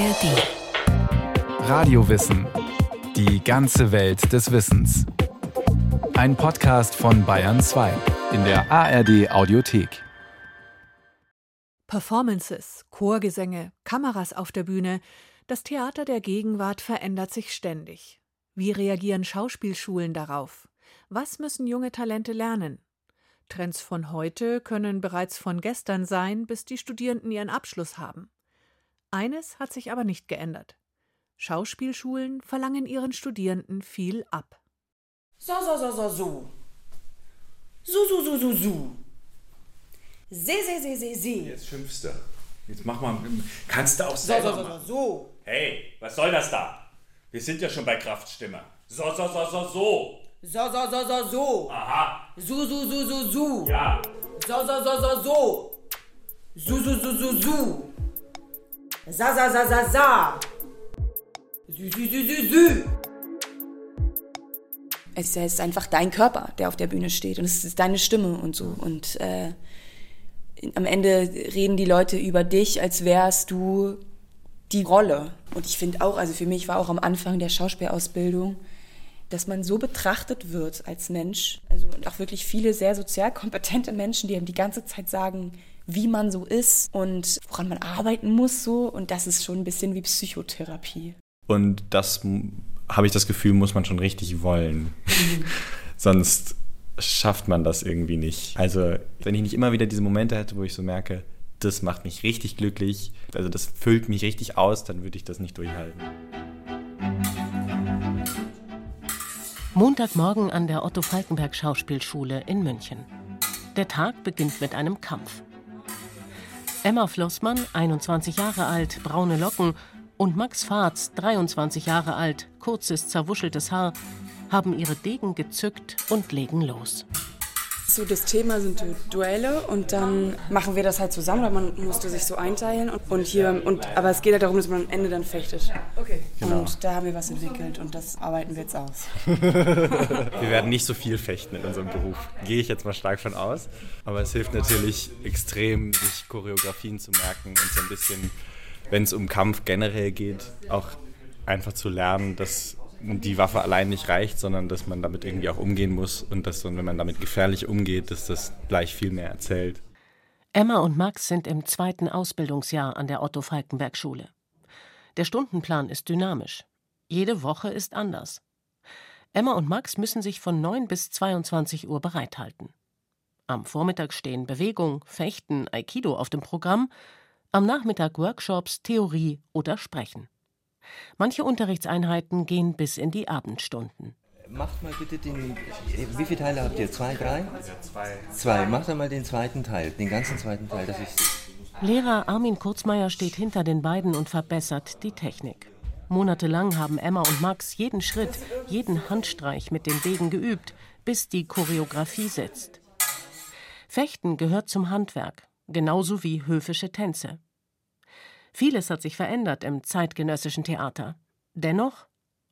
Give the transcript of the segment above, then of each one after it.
ARD. Radiowissen. Die ganze Welt des Wissens. Ein Podcast von Bayern 2 in der ARD Audiothek. Performances, Chorgesänge, Kameras auf der Bühne. Das Theater der Gegenwart verändert sich ständig. Wie reagieren Schauspielschulen darauf? Was müssen junge Talente lernen? Trends von heute können bereits von gestern sein, bis die Studierenden ihren Abschluss haben. Eines hat sich aber nicht geändert. Schauspielschulen verlangen ihren Studierenden viel ab. So, so, so, so, so. So, so, so, so, so. Se, se, se, se, se. Jetzt schimpfst du. Jetzt mach mal. Kannst du auch So, selber so, so, so, machen. so. Hey, was soll das da? Wir sind ja schon bei Kraftstimme. So, so, so, so, so. So, so, so, so, so. Aha. So, so, so, so, so. Ja. So, so, so, so, so. So, so, so, so, so. Sa, sa, sa, sa, sa. Sü, sü, sü, sü, sü. Es ist einfach dein Körper, der auf der Bühne steht und es ist deine Stimme und so. Und äh, am Ende reden die Leute über dich, als wärst du die Rolle. Und ich finde auch, also für mich war auch am Anfang der Schauspielausbildung, dass man so betrachtet wird als Mensch. Also und auch wirklich viele sehr sozial kompetente Menschen, die einem die ganze Zeit sagen, wie man so ist und woran man arbeiten muss so. Und das ist schon ein bisschen wie Psychotherapie. Und das habe ich das Gefühl, muss man schon richtig wollen. Sonst schafft man das irgendwie nicht. Also, wenn ich nicht immer wieder diese Momente hätte, wo ich so merke, das macht mich richtig glücklich, also das füllt mich richtig aus, dann würde ich das nicht durchhalten. Montagmorgen an der Otto Falkenberg Schauspielschule in München. Der Tag beginnt mit einem Kampf. Emma Flossmann, 21 Jahre alt, braune Locken, und Max Fahrz, 23 Jahre alt, kurzes, zerwuscheltes Haar, haben ihre Degen gezückt und legen los. So, das Thema sind Du- Duelle und dann machen wir das halt zusammen, oder man musste sich so einteilen und, hier und aber es geht halt darum, dass man am Ende dann fechtet. Okay. Und da haben wir was entwickelt und das arbeiten wir jetzt aus. Wir werden nicht so viel fechten in unserem Beruf, gehe ich jetzt mal stark von aus. Aber es hilft natürlich extrem, sich Choreografien zu merken und so ein bisschen, wenn es um Kampf generell geht, auch einfach zu lernen, dass die Waffe allein nicht reicht, sondern dass man damit irgendwie auch umgehen muss und dass, wenn man damit gefährlich umgeht, dass das gleich viel mehr erzählt. Emma und Max sind im zweiten Ausbildungsjahr an der Otto Falkenberg Schule. Der Stundenplan ist dynamisch. Jede Woche ist anders. Emma und Max müssen sich von 9 bis 22 Uhr bereithalten. Am Vormittag stehen Bewegung, Fechten, Aikido auf dem Programm, am Nachmittag Workshops, Theorie oder Sprechen. Manche Unterrichtseinheiten gehen bis in die Abendstunden. Macht mal bitte den. Wie viele Teile habt ihr? Zwei, drei? zwei. Zwei. Macht einmal den zweiten Teil, den ganzen zweiten Teil, dass ich. Lehrer Armin Kurzmeier steht hinter den beiden und verbessert die Technik. Monatelang haben Emma und Max jeden Schritt, jeden Handstreich mit den Degen geübt, bis die Choreografie sitzt. Fechten gehört zum Handwerk, genauso wie höfische Tänze. Vieles hat sich verändert im zeitgenössischen Theater. Dennoch,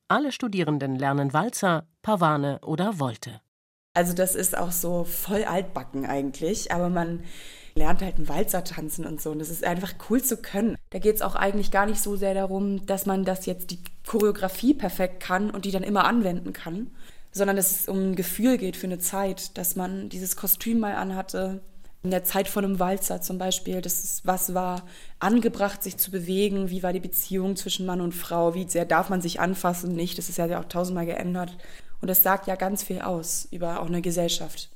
alle Studierenden lernen Walzer, Pavane oder Volte. Also das ist auch so voll altbacken eigentlich, aber man lernt halt einen Walzer tanzen und so und das ist einfach cool zu können. Da geht es auch eigentlich gar nicht so sehr darum, dass man das jetzt die Choreografie perfekt kann und die dann immer anwenden kann, sondern dass es um ein Gefühl geht für eine Zeit, dass man dieses Kostüm mal anhatte, in der Zeit von einem Walzer zum Beispiel, dass es was war, angebracht, sich zu bewegen, wie war die Beziehung zwischen Mann und Frau, wie sehr darf man sich anfassen, nicht, das ist ja auch tausendmal geändert. Und das sagt ja ganz viel aus über auch eine Gesellschaft.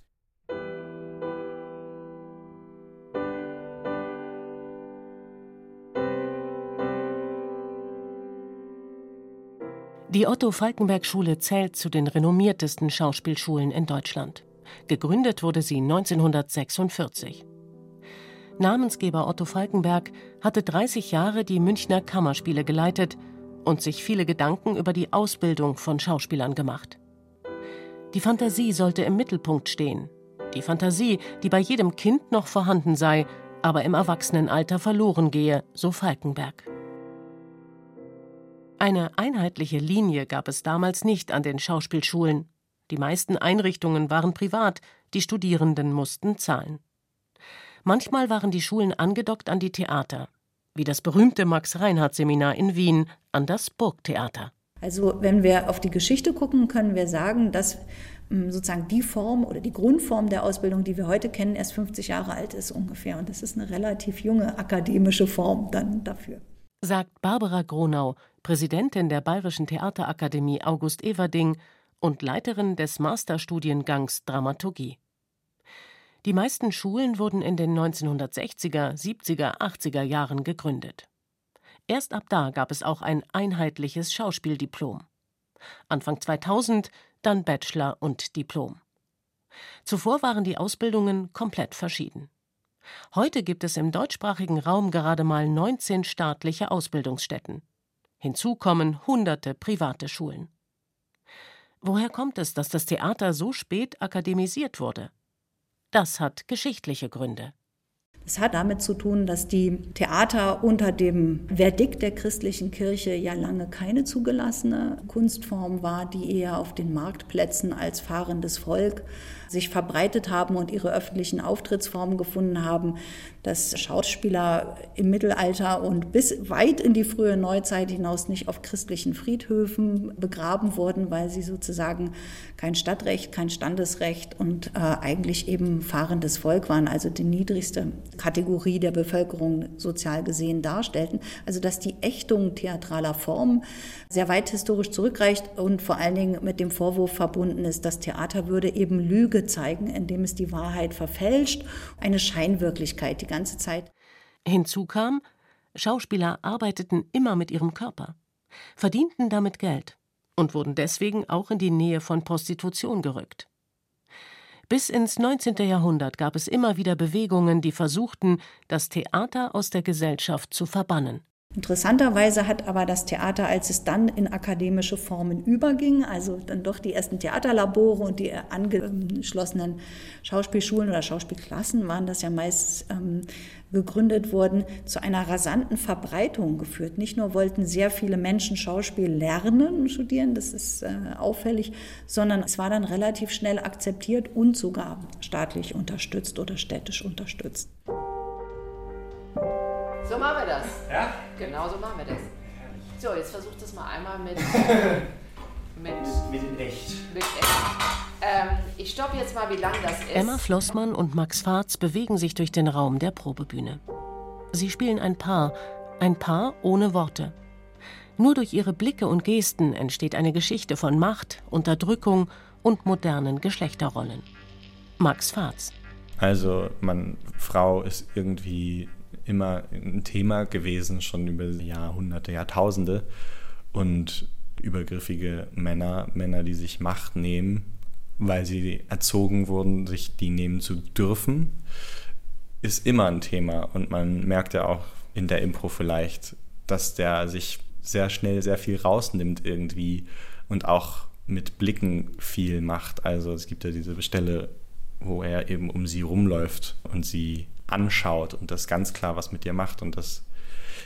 Die Otto Falkenberg Schule zählt zu den renommiertesten Schauspielschulen in Deutschland. Gegründet wurde sie 1946. Namensgeber Otto Falkenberg hatte 30 Jahre die Münchner Kammerspiele geleitet und sich viele Gedanken über die Ausbildung von Schauspielern gemacht. Die Fantasie sollte im Mittelpunkt stehen. Die Fantasie, die bei jedem Kind noch vorhanden sei, aber im Erwachsenenalter verloren gehe, so Falkenberg. Eine einheitliche Linie gab es damals nicht an den Schauspielschulen. Die meisten Einrichtungen waren privat, die Studierenden mussten zahlen. Manchmal waren die Schulen angedockt an die Theater. wie das berühmte Max-Reinhardt-Seminar in Wien an das Burgtheater. Also wenn wir auf die Geschichte gucken, können wir sagen, dass ähm, sozusagen die Form oder die Grundform der Ausbildung, die wir heute kennen, erst 50 Jahre alt ist ungefähr. Und das ist eine relativ junge akademische Form dann dafür. Sagt Barbara Gronau, Präsidentin der Bayerischen Theaterakademie August Everding und Leiterin des Masterstudiengangs Dramaturgie. Die meisten Schulen wurden in den 1960er, 70er, 80er Jahren gegründet. Erst ab da gab es auch ein einheitliches Schauspieldiplom. Anfang 2000 dann Bachelor und Diplom. Zuvor waren die Ausbildungen komplett verschieden. Heute gibt es im deutschsprachigen Raum gerade mal 19 staatliche Ausbildungsstätten. Hinzu kommen hunderte private Schulen. Woher kommt es, dass das Theater so spät akademisiert wurde? Das hat geschichtliche Gründe. Es hat damit zu tun, dass die Theater unter dem Verdikt der christlichen Kirche ja lange keine zugelassene Kunstform war, die eher auf den Marktplätzen als fahrendes Volk sich verbreitet haben und ihre öffentlichen Auftrittsformen gefunden haben, dass Schauspieler im Mittelalter und bis weit in die frühe Neuzeit hinaus nicht auf christlichen Friedhöfen begraben wurden, weil sie sozusagen kein Stadtrecht, kein Standesrecht und äh, eigentlich eben fahrendes Volk waren, also die niedrigste Kategorie der Bevölkerung sozial gesehen darstellten. Also dass die Ächtung theatraler Formen sehr weit historisch zurückreicht und vor allen Dingen mit dem Vorwurf verbunden ist, das Theater würde eben Lüge zeigen, indem es die Wahrheit verfälscht, eine Scheinwirklichkeit die ganze Zeit. Hinzu kam, Schauspieler arbeiteten immer mit ihrem Körper, verdienten damit Geld und wurden deswegen auch in die Nähe von Prostitution gerückt. Bis ins 19. Jahrhundert gab es immer wieder Bewegungen, die versuchten, das Theater aus der Gesellschaft zu verbannen. Interessanterweise hat aber das Theater, als es dann in akademische Formen überging, also dann doch die ersten Theaterlabore und die angeschlossenen Schauspielschulen oder Schauspielklassen waren das ja meist ähm, gegründet wurden, zu einer rasanten Verbreitung geführt. Nicht nur wollten sehr viele Menschen Schauspiel lernen und studieren, das ist äh, auffällig, sondern es war dann relativ schnell akzeptiert und sogar staatlich unterstützt oder städtisch unterstützt. So machen wir das. Ja? Genau so machen wir das. So, jetzt versucht es mal einmal mit. mit. Mit in echt. Mit echt. Ähm, ich stoppe jetzt mal, wie lang das ist. Emma Flossmann und Max Fahrz bewegen sich durch den Raum der Probebühne. Sie spielen ein Paar, ein Paar ohne Worte. Nur durch ihre Blicke und Gesten entsteht eine Geschichte von Macht, Unterdrückung und modernen Geschlechterrollen. Max Fahrz. Also, man, Frau ist irgendwie immer ein Thema gewesen, schon über Jahrhunderte, Jahrtausende. Und übergriffige Männer, Männer, die sich Macht nehmen, weil sie erzogen wurden, sich die nehmen zu dürfen, ist immer ein Thema. Und man merkt ja auch in der Impro vielleicht, dass der sich sehr schnell sehr viel rausnimmt irgendwie und auch mit Blicken viel macht. Also es gibt ja diese Stelle, wo er eben um sie rumläuft und sie anschaut und das ganz klar was mit dir macht. Und das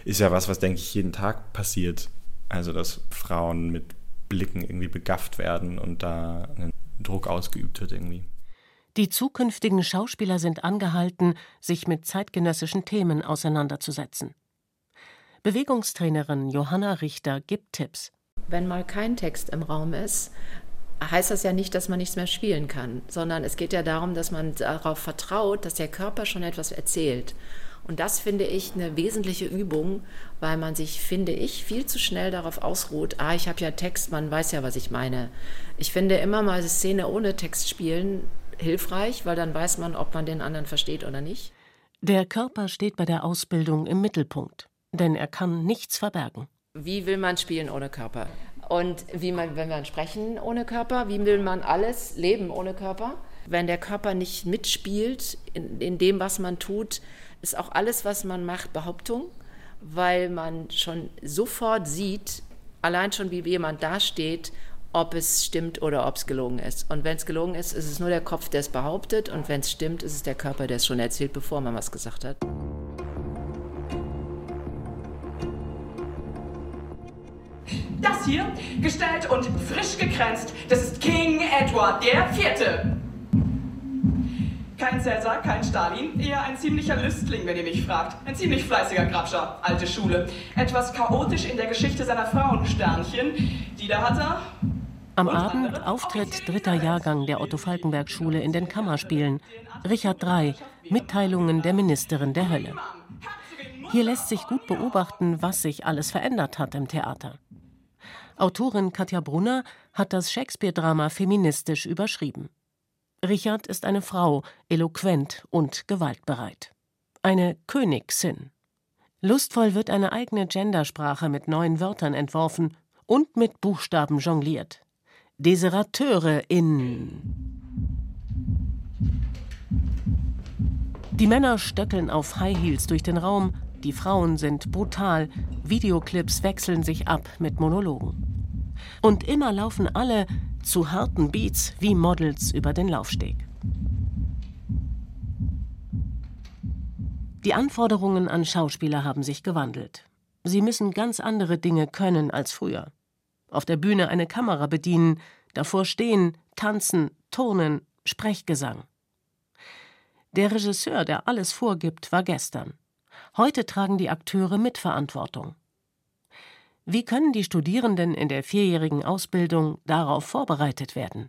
ist ja was, was, denke ich, jeden Tag passiert. Also, dass Frauen mit Blicken irgendwie begafft werden und da ein Druck ausgeübt wird irgendwie. Die zukünftigen Schauspieler sind angehalten, sich mit zeitgenössischen Themen auseinanderzusetzen. Bewegungstrainerin Johanna Richter gibt Tipps. Wenn mal kein Text im Raum ist, heißt das ja nicht, dass man nichts mehr spielen kann, sondern es geht ja darum, dass man darauf vertraut, dass der Körper schon etwas erzählt. Und das finde ich eine wesentliche Übung, weil man sich, finde ich, viel zu schnell darauf ausruht, ah, ich habe ja Text, man weiß ja, was ich meine. Ich finde immer mal eine Szene ohne Text spielen hilfreich, weil dann weiß man, ob man den anderen versteht oder nicht. Der Körper steht bei der Ausbildung im Mittelpunkt, denn er kann nichts verbergen. Wie will man spielen ohne Körper? Und wie man, wenn wir sprechen ohne Körper, wie will man alles leben ohne Körper? Wenn der Körper nicht mitspielt in, in dem, was man tut, ist auch alles, was man macht, Behauptung, weil man schon sofort sieht, allein schon wie jemand dasteht, ob es stimmt oder ob es gelogen ist. Und wenn es gelogen ist, ist es nur der Kopf, der es behauptet. Und wenn es stimmt, ist es der Körper, der es schon erzählt, bevor man was gesagt hat. Das hier, gestellt und frisch gekränzt, das ist King Edward IV. Kein Cäsar, kein Stalin, eher ein ziemlicher Lüstling, wenn ihr mich fragt. Ein ziemlich fleißiger Grabscher, alte Schule. Etwas chaotisch in der Geschichte seiner Frauen, Sternchen. Die da hat er. Am Abend Auftritt dritter Jahrgang der Otto-Falkenberg-Schule in den Kammerspielen. Richard III, Mitteilungen der Ministerin der Hölle. Hier lässt sich gut beobachten, was sich alles verändert hat im Theater. Autorin Katja Brunner hat das Shakespeare-Drama feministisch überschrieben. Richard ist eine Frau, eloquent und gewaltbereit. Eine Königsin. Lustvoll wird eine eigene Gendersprache mit neuen Wörtern entworfen und mit Buchstaben jongliert. Deserateure in. Die Männer stöckeln auf High Heels durch den Raum, die Frauen sind brutal, Videoclips wechseln sich ab mit Monologen. Und immer laufen alle zu harten Beats wie Models über den Laufsteg. Die Anforderungen an Schauspieler haben sich gewandelt. Sie müssen ganz andere Dinge können als früher. Auf der Bühne eine Kamera bedienen, davor stehen, tanzen, turnen, Sprechgesang. Der Regisseur, der alles vorgibt, war gestern. Heute tragen die Akteure Mitverantwortung. Wie können die Studierenden in der vierjährigen Ausbildung darauf vorbereitet werden?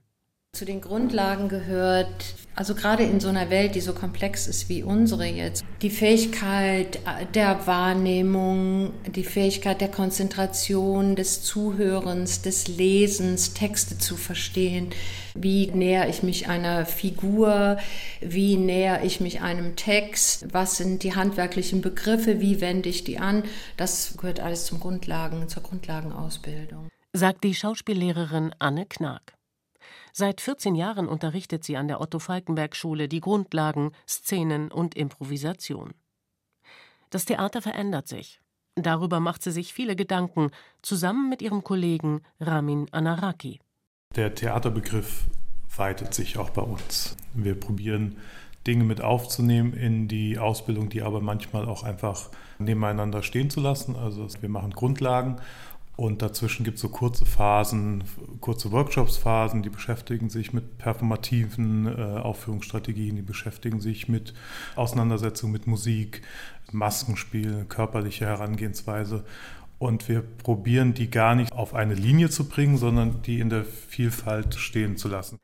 Zu den Grundlagen gehört, also gerade in so einer Welt, die so komplex ist wie unsere jetzt, die Fähigkeit der Wahrnehmung, die Fähigkeit der Konzentration, des Zuhörens, des Lesens, Texte zu verstehen. Wie näher ich mich einer Figur? Wie näher ich mich einem Text? Was sind die handwerklichen Begriffe? Wie wende ich die an? Das gehört alles zum Grundlagen, zur Grundlagenausbildung. Sagt die Schauspiellehrerin Anne Knag. Seit 14 Jahren unterrichtet sie an der Otto-Falkenberg-Schule die Grundlagen, Szenen und Improvisation. Das Theater verändert sich. Darüber macht sie sich viele Gedanken, zusammen mit ihrem Kollegen Ramin Anaraki. Der Theaterbegriff weitet sich auch bei uns. Wir probieren Dinge mit aufzunehmen in die Ausbildung, die aber manchmal auch einfach nebeneinander stehen zu lassen. Also wir machen Grundlagen und dazwischen gibt es so kurze Phasen, kurze Workshops-Phasen, die beschäftigen sich mit performativen äh, Aufführungsstrategien, die beschäftigen sich mit Auseinandersetzung mit Musik, Maskenspiel, körperliche Herangehensweise. Und wir probieren die gar nicht auf eine Linie zu bringen, sondern die in der Vielfalt stehen zu lassen.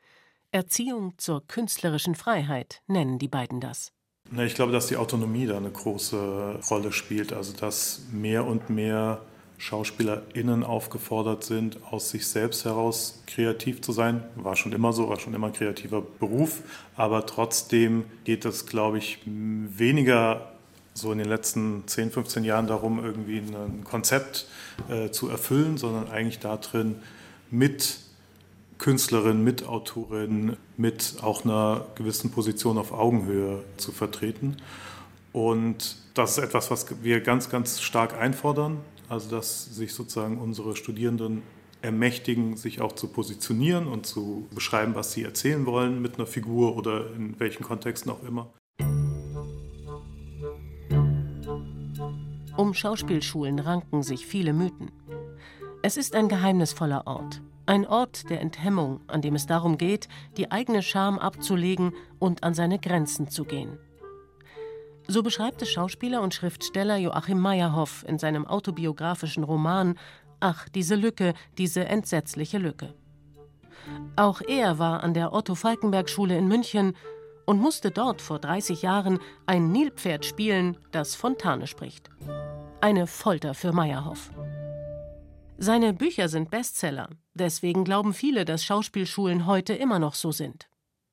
Erziehung zur künstlerischen Freiheit nennen die beiden das. Ich glaube, dass die Autonomie da eine große Rolle spielt. Also dass mehr und mehr SchauspielerInnen aufgefordert sind, aus sich selbst heraus kreativ zu sein. War schon immer so, war schon immer ein kreativer Beruf. Aber trotzdem geht es, glaube ich, weniger so in den letzten 10, 15 Jahren darum, irgendwie ein Konzept äh, zu erfüllen, sondern eigentlich darin, mit Künstlerin, mit Autorin, mit auch einer gewissen Position auf Augenhöhe zu vertreten. Und das ist etwas, was wir ganz, ganz stark einfordern. Also dass sich sozusagen unsere Studierenden ermächtigen, sich auch zu positionieren und zu beschreiben, was sie erzählen wollen mit einer Figur oder in welchen Kontexten auch immer. Um Schauspielschulen ranken sich viele Mythen. Es ist ein geheimnisvoller Ort. Ein Ort der Enthemmung, an dem es darum geht, die eigene Scham abzulegen und an seine Grenzen zu gehen. So beschreibt es Schauspieler und Schriftsteller Joachim Meyerhoff in seinem autobiografischen Roman Ach, diese Lücke, diese entsetzliche Lücke. Auch er war an der Otto-Falkenberg-Schule in München und musste dort vor 30 Jahren ein Nilpferd spielen, das Fontane spricht. Eine Folter für Meyerhoff. Seine Bücher sind Bestseller, deswegen glauben viele, dass Schauspielschulen heute immer noch so sind.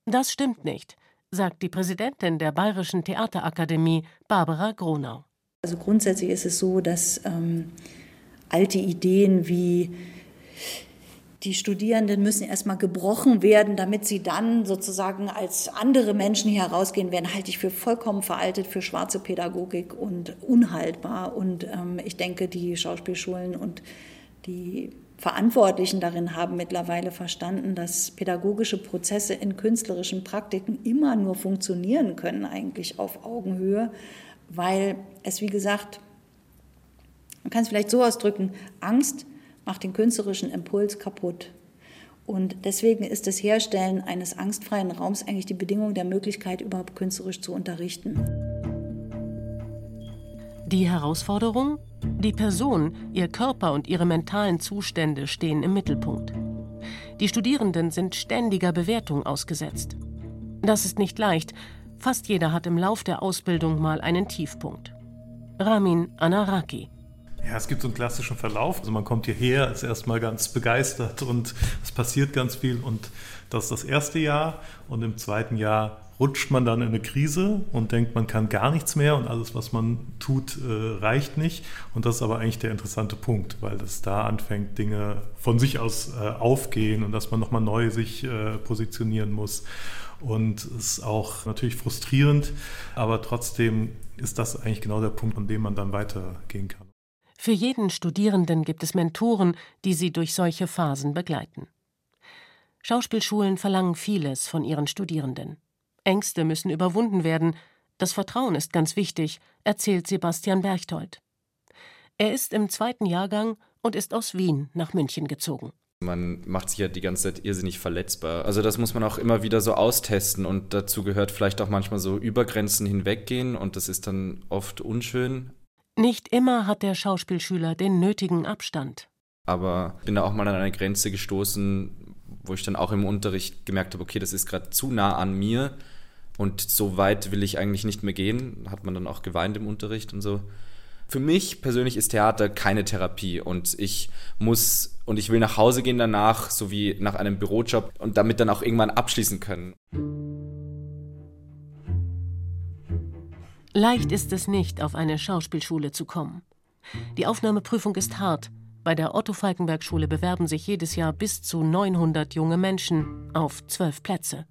Das stimmt nicht sagt die Präsidentin der Bayerischen Theaterakademie, Barbara Gronau. Also grundsätzlich ist es so, dass ähm, alte Ideen wie die Studierenden müssen erstmal gebrochen werden, damit sie dann sozusagen als andere Menschen hier herausgehen werden, halte ich für vollkommen veraltet, für schwarze Pädagogik und unhaltbar. Und ähm, ich denke, die Schauspielschulen und die Verantwortlichen darin haben mittlerweile verstanden, dass pädagogische Prozesse in künstlerischen Praktiken immer nur funktionieren können, eigentlich auf Augenhöhe, weil es, wie gesagt, man kann es vielleicht so ausdrücken, Angst macht den künstlerischen Impuls kaputt. Und deswegen ist das Herstellen eines angstfreien Raums eigentlich die Bedingung der Möglichkeit, überhaupt künstlerisch zu unterrichten. Die Herausforderung? Die Person, ihr Körper und ihre mentalen Zustände stehen im Mittelpunkt. Die Studierenden sind ständiger Bewertung ausgesetzt. Das ist nicht leicht. Fast jeder hat im Lauf der Ausbildung mal einen Tiefpunkt. Ramin Anaraki. Ja, es gibt so einen klassischen Verlauf. Also man kommt hierher, ist erstmal ganz begeistert und es passiert ganz viel und das ist das erste Jahr und im zweiten Jahr rutscht man dann in eine Krise und denkt, man kann gar nichts mehr und alles, was man tut, äh, reicht nicht. Und das ist aber eigentlich der interessante Punkt, weil es da anfängt, Dinge von sich aus äh, aufgehen und dass man nochmal neu sich äh, positionieren muss. Und es ist auch natürlich frustrierend, aber trotzdem ist das eigentlich genau der Punkt, an dem man dann weitergehen kann. Für jeden Studierenden gibt es Mentoren, die sie durch solche Phasen begleiten. Schauspielschulen verlangen vieles von ihren Studierenden. Ängste müssen überwunden werden. Das Vertrauen ist ganz wichtig, erzählt Sebastian Berchtold. Er ist im zweiten Jahrgang und ist aus Wien nach München gezogen. Man macht sich ja die ganze Zeit irrsinnig verletzbar. Also das muss man auch immer wieder so austesten und dazu gehört vielleicht auch manchmal so über Grenzen hinweggehen und das ist dann oft unschön. Nicht immer hat der Schauspielschüler den nötigen Abstand. Aber bin da auch mal an eine Grenze gestoßen, wo ich dann auch im Unterricht gemerkt habe, okay, das ist gerade zu nah an mir und so weit will ich eigentlich nicht mehr gehen. Hat man dann auch geweint im Unterricht und so. Für mich persönlich ist Theater keine Therapie und ich muss und ich will nach Hause gehen danach, so wie nach einem Bürojob und damit dann auch irgendwann abschließen können. Leicht ist es nicht, auf eine Schauspielschule zu kommen. Die Aufnahmeprüfung ist hart bei der Otto-Falkenberg-Schule bewerben sich jedes Jahr bis zu 900 junge Menschen auf zwölf Plätze.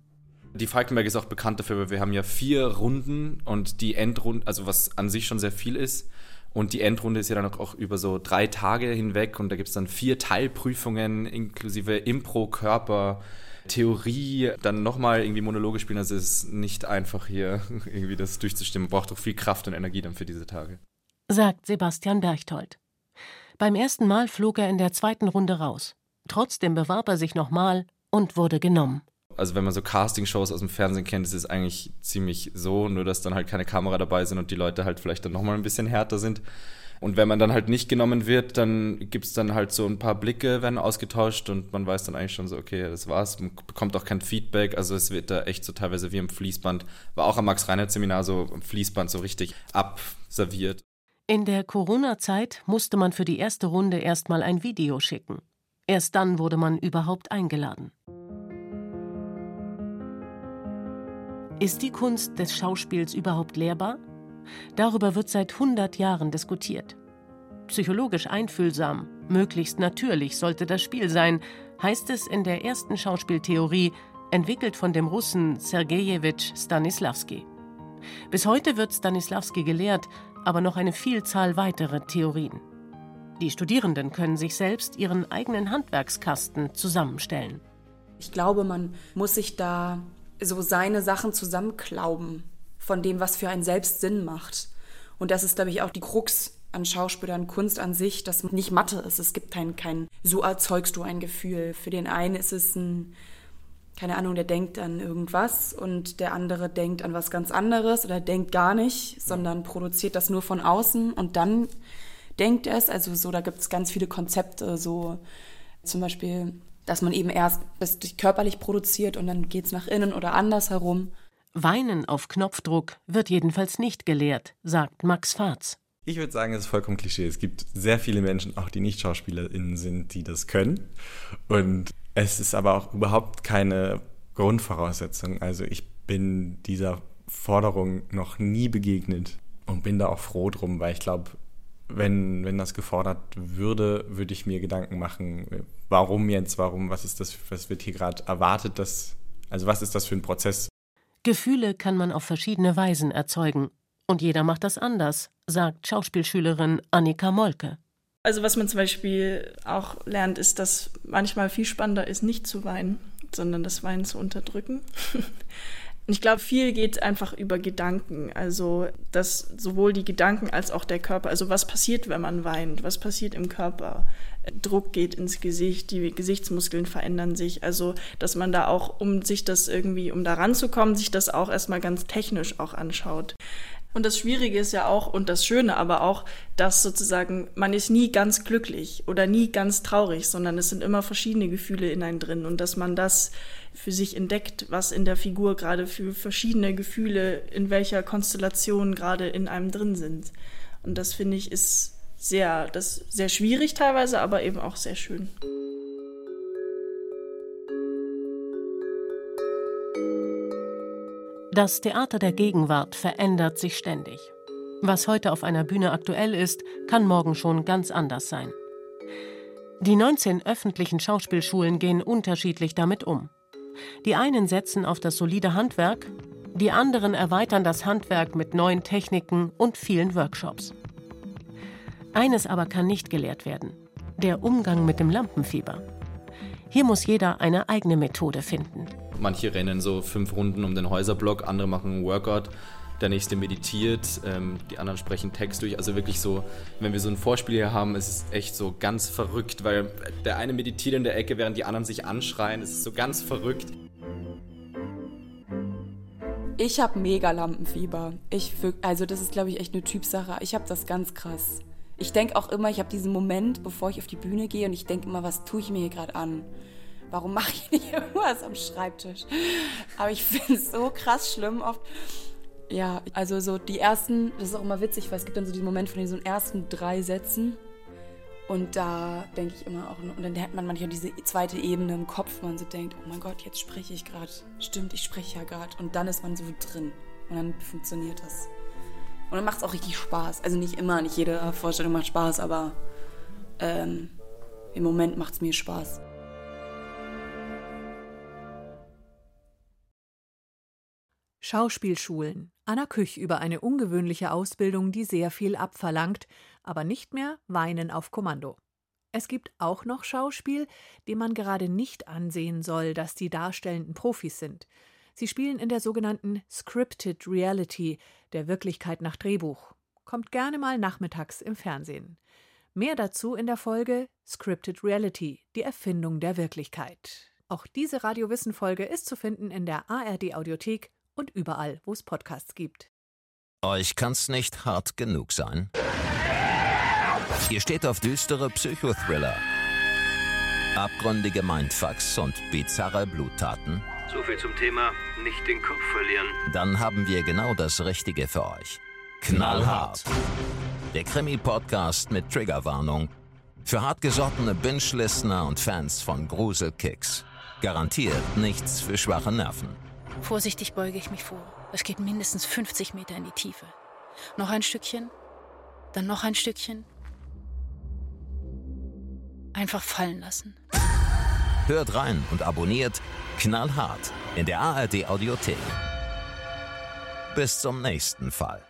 Die Falkenberg ist auch bekannt dafür, weil wir haben ja vier Runden und die Endrunde, also was an sich schon sehr viel ist. Und die Endrunde ist ja dann auch über so drei Tage hinweg und da gibt es dann vier Teilprüfungen inklusive Impro, Körper, Theorie, dann nochmal irgendwie Monologe spielen. Also es ist nicht einfach hier irgendwie das durchzustimmen. Braucht doch viel Kraft und Energie dann für diese Tage. Sagt Sebastian Berchtold. Beim ersten Mal flog er in der zweiten Runde raus. Trotzdem bewarb er sich nochmal und wurde genommen. Also wenn man so Castingshows aus dem Fernsehen kennt, ist es eigentlich ziemlich so, nur dass dann halt keine Kamera dabei sind und die Leute halt vielleicht dann nochmal ein bisschen härter sind. Und wenn man dann halt nicht genommen wird, dann gibt es dann halt so ein paar Blicke, werden ausgetauscht und man weiß dann eigentlich schon so, okay, das war's. Man bekommt auch kein Feedback. Also es wird da echt so teilweise wie im Fließband, war auch am Max-Reinhardt-Seminar so im Fließband so richtig abserviert. In der Corona-Zeit musste man für die erste Runde erstmal ein Video schicken. Erst dann wurde man überhaupt eingeladen. Ist die Kunst des Schauspiels überhaupt lehrbar? Darüber wird seit 100 Jahren diskutiert. Psychologisch einfühlsam, möglichst natürlich sollte das Spiel sein, heißt es in der ersten Schauspieltheorie, entwickelt von dem Russen Sergejewitsch Stanislavski. Bis heute wird Stanislavski gelehrt, aber noch eine Vielzahl weiterer Theorien. Die Studierenden können sich selbst ihren eigenen Handwerkskasten zusammenstellen. Ich glaube, man muss sich da so seine Sachen zusammenklauben von dem, was für einen selbst Sinn macht. Und das ist, glaube ich, auch die Krux an Schauspielern, Kunst an sich, dass nicht Mathe ist. Es gibt kein, kein, so erzeugst du ein Gefühl. Für den einen ist es ein keine Ahnung, der denkt an irgendwas und der andere denkt an was ganz anderes oder denkt gar nicht, sondern produziert das nur von außen und dann denkt er es. Also so, da gibt es ganz viele Konzepte, so zum Beispiel, dass man eben erst das körperlich produziert und dann geht es nach innen oder andersherum. Weinen auf Knopfdruck wird jedenfalls nicht gelehrt, sagt Max Farz. Ich würde sagen, es ist vollkommen Klischee. Es gibt sehr viele Menschen, auch die nicht SchauspielerInnen sind, die das können. Und es ist aber auch überhaupt keine Grundvoraussetzung. Also ich bin dieser Forderung noch nie begegnet und bin da auch froh drum, weil ich glaube, wenn, wenn das gefordert würde, würde ich mir Gedanken machen, warum jetzt, warum, was ist das, was wird hier gerade erwartet, dass, also was ist das für ein Prozess? Gefühle kann man auf verschiedene Weisen erzeugen. Und jeder macht das anders, sagt Schauspielschülerin Annika Molke. Also was man zum Beispiel auch lernt, ist, dass manchmal viel spannender ist, nicht zu weinen, sondern das Weinen zu unterdrücken. Ich glaube, viel geht einfach über Gedanken. Also, dass sowohl die Gedanken als auch der Körper, also was passiert, wenn man weint, was passiert im Körper. Druck geht ins Gesicht, die Gesichtsmuskeln verändern sich. Also, dass man da auch, um sich das irgendwie, um da ranzukommen, sich das auch erstmal ganz technisch auch anschaut. Und das Schwierige ist ja auch, und das Schöne aber auch, dass sozusagen man ist nie ganz glücklich oder nie ganz traurig, sondern es sind immer verschiedene Gefühle in einem drin und dass man das für sich entdeckt, was in der Figur gerade für verschiedene Gefühle, in welcher Konstellation gerade in einem drin sind. Und das finde ich ist sehr, das sehr schwierig teilweise, aber eben auch sehr schön. Das Theater der Gegenwart verändert sich ständig. Was heute auf einer Bühne aktuell ist, kann morgen schon ganz anders sein. Die 19 öffentlichen Schauspielschulen gehen unterschiedlich damit um. Die einen setzen auf das solide Handwerk, die anderen erweitern das Handwerk mit neuen Techniken und vielen Workshops. Eines aber kann nicht gelehrt werden, der Umgang mit dem Lampenfieber. Hier muss jeder eine eigene Methode finden. Manche rennen so fünf Runden um den Häuserblock, andere machen einen Workout, der nächste meditiert, ähm, die anderen sprechen Text durch. Also wirklich so, wenn wir so ein Vorspiel hier haben, ist es echt so ganz verrückt, weil der eine meditiert in der Ecke, während die anderen sich anschreien. Es ist so ganz verrückt. Ich habe mega Lampenfieber. Ich, also das ist, glaube ich, echt eine Typsache. Ich habe das ganz krass. Ich denke auch immer, ich habe diesen Moment, bevor ich auf die Bühne gehe und ich denke immer, was tue ich mir hier gerade an? Warum mache ich nicht irgendwas am Schreibtisch? Aber ich finde es so krass schlimm oft. Ja, also so die ersten, das ist auch immer witzig, weil es gibt dann so diesen Moment von diesen ersten drei Sätzen. Und da denke ich immer auch, und dann hat man manchmal diese zweite Ebene im Kopf, man so denkt, oh mein Gott, jetzt spreche ich gerade. Stimmt, ich spreche ja gerade. Und dann ist man so drin. Und dann funktioniert das. Und dann macht es auch richtig Spaß. Also nicht immer, nicht jede Vorstellung macht Spaß, aber ähm, im Moment macht es mir Spaß. Schauspielschulen. Anna Küch über eine ungewöhnliche Ausbildung, die sehr viel abverlangt, aber nicht mehr Weinen auf Kommando. Es gibt auch noch Schauspiel, dem man gerade nicht ansehen soll, dass die darstellenden Profis sind. Sie spielen in der sogenannten Scripted Reality, der Wirklichkeit nach Drehbuch. Kommt gerne mal nachmittags im Fernsehen. Mehr dazu in der Folge Scripted Reality, die Erfindung der Wirklichkeit. Auch diese Radiowissen-Folge ist zu finden in der ARD-Audiothek und überall, wo es Podcasts gibt. Euch kann's nicht hart genug sein. Ihr steht auf düstere Psychothriller, abgründige Mindfucks und bizarre Bluttaten. So viel zum Thema nicht den Kopf verlieren. Dann haben wir genau das Richtige für euch. Knallhart. Der Krimi-Podcast mit Triggerwarnung. Für hartgesottene Binge-Listener und Fans von Gruselkicks. Garantiert nichts für schwache Nerven. Vorsichtig beuge ich mich vor. Es geht mindestens 50 Meter in die Tiefe. Noch ein Stückchen, dann noch ein Stückchen. Einfach fallen lassen. Hört rein und abonniert Knallhart in der ARD Audiothek. Bis zum nächsten Fall.